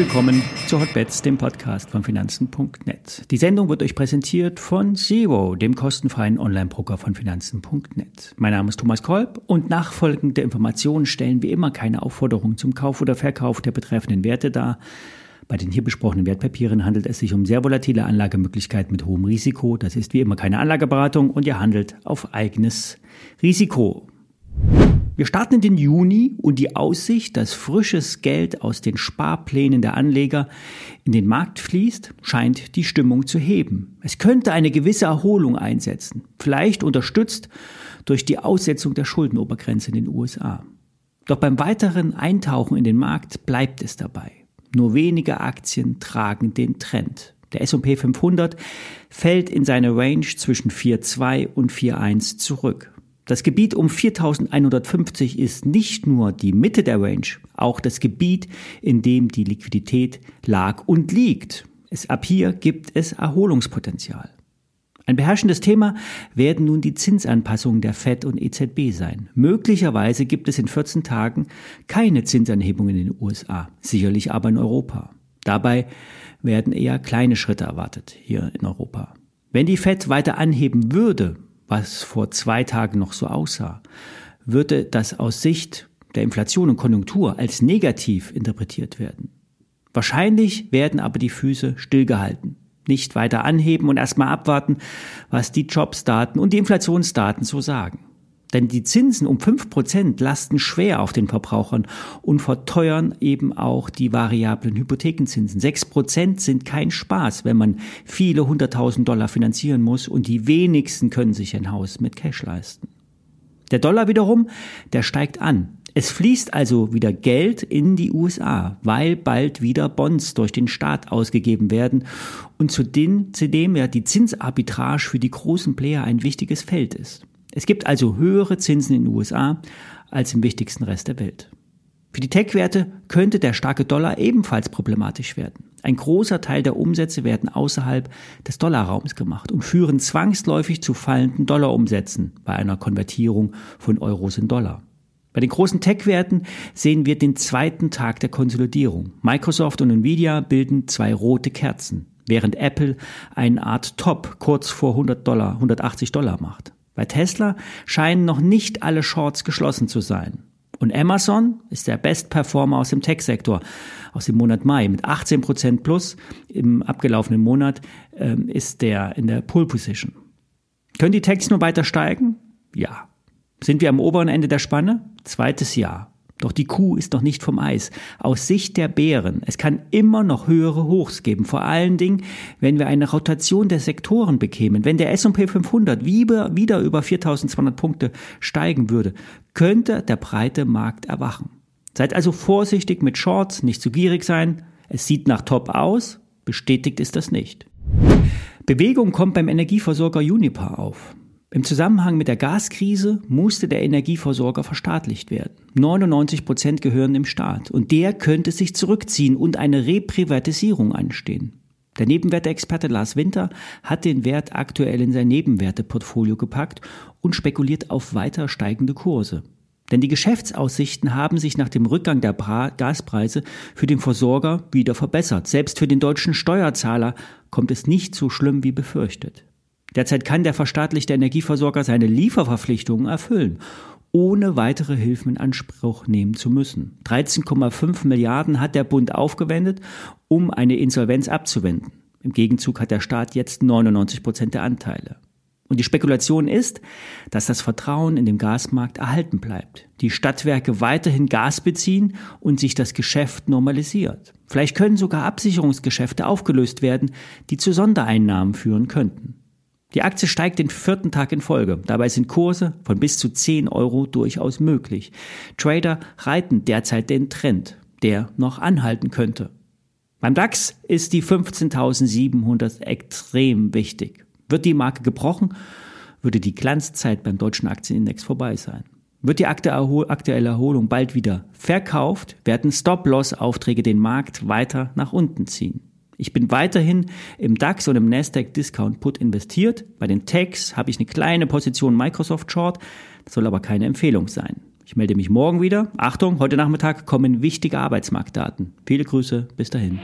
willkommen zu Hotbets, dem Podcast von Finanzen.net. Die Sendung wird euch präsentiert von Zero, dem kostenfreien Online-Broker von Finanzen.net. Mein Name ist Thomas Kolb und nachfolgende Informationen stellen wie immer keine Aufforderung zum Kauf oder Verkauf der betreffenden Werte dar. Bei den hier besprochenen Wertpapieren handelt es sich um sehr volatile Anlagemöglichkeiten mit hohem Risiko. Das ist wie immer keine Anlageberatung und ihr handelt auf eigenes Risiko. Wir starten in den Juni und die Aussicht, dass frisches Geld aus den Sparplänen der Anleger in den Markt fließt, scheint die Stimmung zu heben. Es könnte eine gewisse Erholung einsetzen, vielleicht unterstützt durch die Aussetzung der Schuldenobergrenze in den USA. Doch beim weiteren Eintauchen in den Markt bleibt es dabei. Nur wenige Aktien tragen den Trend. Der S&P 500 fällt in seine Range zwischen 4,2 und 4,1 zurück. Das Gebiet um 4150 ist nicht nur die Mitte der Range, auch das Gebiet, in dem die Liquidität lag und liegt. Es, ab hier gibt es Erholungspotenzial. Ein beherrschendes Thema werden nun die Zinsanpassungen der FED und EZB sein. Möglicherweise gibt es in 14 Tagen keine Zinsanhebungen in den USA, sicherlich aber in Europa. Dabei werden eher kleine Schritte erwartet hier in Europa. Wenn die FED weiter anheben würde, was vor zwei Tagen noch so aussah, würde das aus Sicht der Inflation und Konjunktur als negativ interpretiert werden. Wahrscheinlich werden aber die Füße stillgehalten, nicht weiter anheben und erstmal abwarten, was die Jobsdaten und die Inflationsdaten so sagen. Denn die Zinsen um fünf Prozent lasten schwer auf den Verbrauchern und verteuern eben auch die variablen Hypothekenzinsen. Sechs Prozent sind kein Spaß, wenn man viele hunderttausend Dollar finanzieren muss und die wenigsten können sich ein Haus mit Cash leisten. Der Dollar wiederum, der steigt an. Es fließt also wieder Geld in die USA, weil bald wieder Bonds durch den Staat ausgegeben werden und zudem, zudem ja die Zinsarbitrage für die großen Player ein wichtiges Feld ist. Es gibt also höhere Zinsen in den USA als im wichtigsten Rest der Welt. Für die Tech-Werte könnte der starke Dollar ebenfalls problematisch werden. Ein großer Teil der Umsätze werden außerhalb des Dollarraums gemacht und führen zwangsläufig zu fallenden Dollarumsätzen bei einer Konvertierung von Euros in Dollar. Bei den großen Tech-Werten sehen wir den zweiten Tag der Konsolidierung. Microsoft und Nvidia bilden zwei rote Kerzen, während Apple eine Art Top kurz vor 100 Dollar, 180 Dollar macht. Bei Tesla scheinen noch nicht alle Shorts geschlossen zu sein. Und Amazon ist der Best-Performer aus dem Tech-Sektor, aus dem Monat Mai mit 18% plus. Im abgelaufenen Monat ähm, ist der in der Pull Position. Können die Techs nur weiter steigen? Ja. Sind wir am oberen Ende der Spanne? Zweites Jahr. Doch die Kuh ist noch nicht vom Eis. Aus Sicht der Bären, es kann immer noch höhere Hochs geben. Vor allen Dingen, wenn wir eine Rotation der Sektoren bekämen. Wenn der S&P 500 wieder, über 4200 Punkte steigen würde, könnte der breite Markt erwachen. Seid also vorsichtig mit Shorts, nicht zu gierig sein. Es sieht nach Top aus, bestätigt ist das nicht. Bewegung kommt beim Energieversorger Uniper auf. Im Zusammenhang mit der Gaskrise musste der Energieversorger verstaatlicht werden. 99 Prozent gehören dem Staat und der könnte sich zurückziehen und eine Reprivatisierung anstehen. Der Nebenwerteexperte Lars Winter hat den Wert aktuell in sein Nebenwerteportfolio gepackt und spekuliert auf weiter steigende Kurse. Denn die Geschäftsaussichten haben sich nach dem Rückgang der Gaspreise für den Versorger wieder verbessert. Selbst für den deutschen Steuerzahler kommt es nicht so schlimm wie befürchtet. Derzeit kann der verstaatlichte Energieversorger seine Lieferverpflichtungen erfüllen, ohne weitere Hilfen in Anspruch nehmen zu müssen. 13,5 Milliarden hat der Bund aufgewendet, um eine Insolvenz abzuwenden. Im Gegenzug hat der Staat jetzt 99 Prozent der Anteile. Und die Spekulation ist, dass das Vertrauen in den Gasmarkt erhalten bleibt, die Stadtwerke weiterhin Gas beziehen und sich das Geschäft normalisiert. Vielleicht können sogar Absicherungsgeschäfte aufgelöst werden, die zu Sondereinnahmen führen könnten. Die Aktie steigt den vierten Tag in Folge. Dabei sind Kurse von bis zu 10 Euro durchaus möglich. Trader reiten derzeit den Trend, der noch anhalten könnte. Beim DAX ist die 15.700 extrem wichtig. Wird die Marke gebrochen, würde die Glanzzeit beim deutschen Aktienindex vorbei sein. Wird die aktuelle Erholung bald wieder verkauft, werden Stop-Loss-Aufträge den Markt weiter nach unten ziehen. Ich bin weiterhin im DAX und im Nasdaq Discount Put investiert. Bei den Techs habe ich eine kleine Position Microsoft Short, das soll aber keine Empfehlung sein. Ich melde mich morgen wieder. Achtung, heute Nachmittag kommen wichtige Arbeitsmarktdaten. Viele Grüße, bis dahin.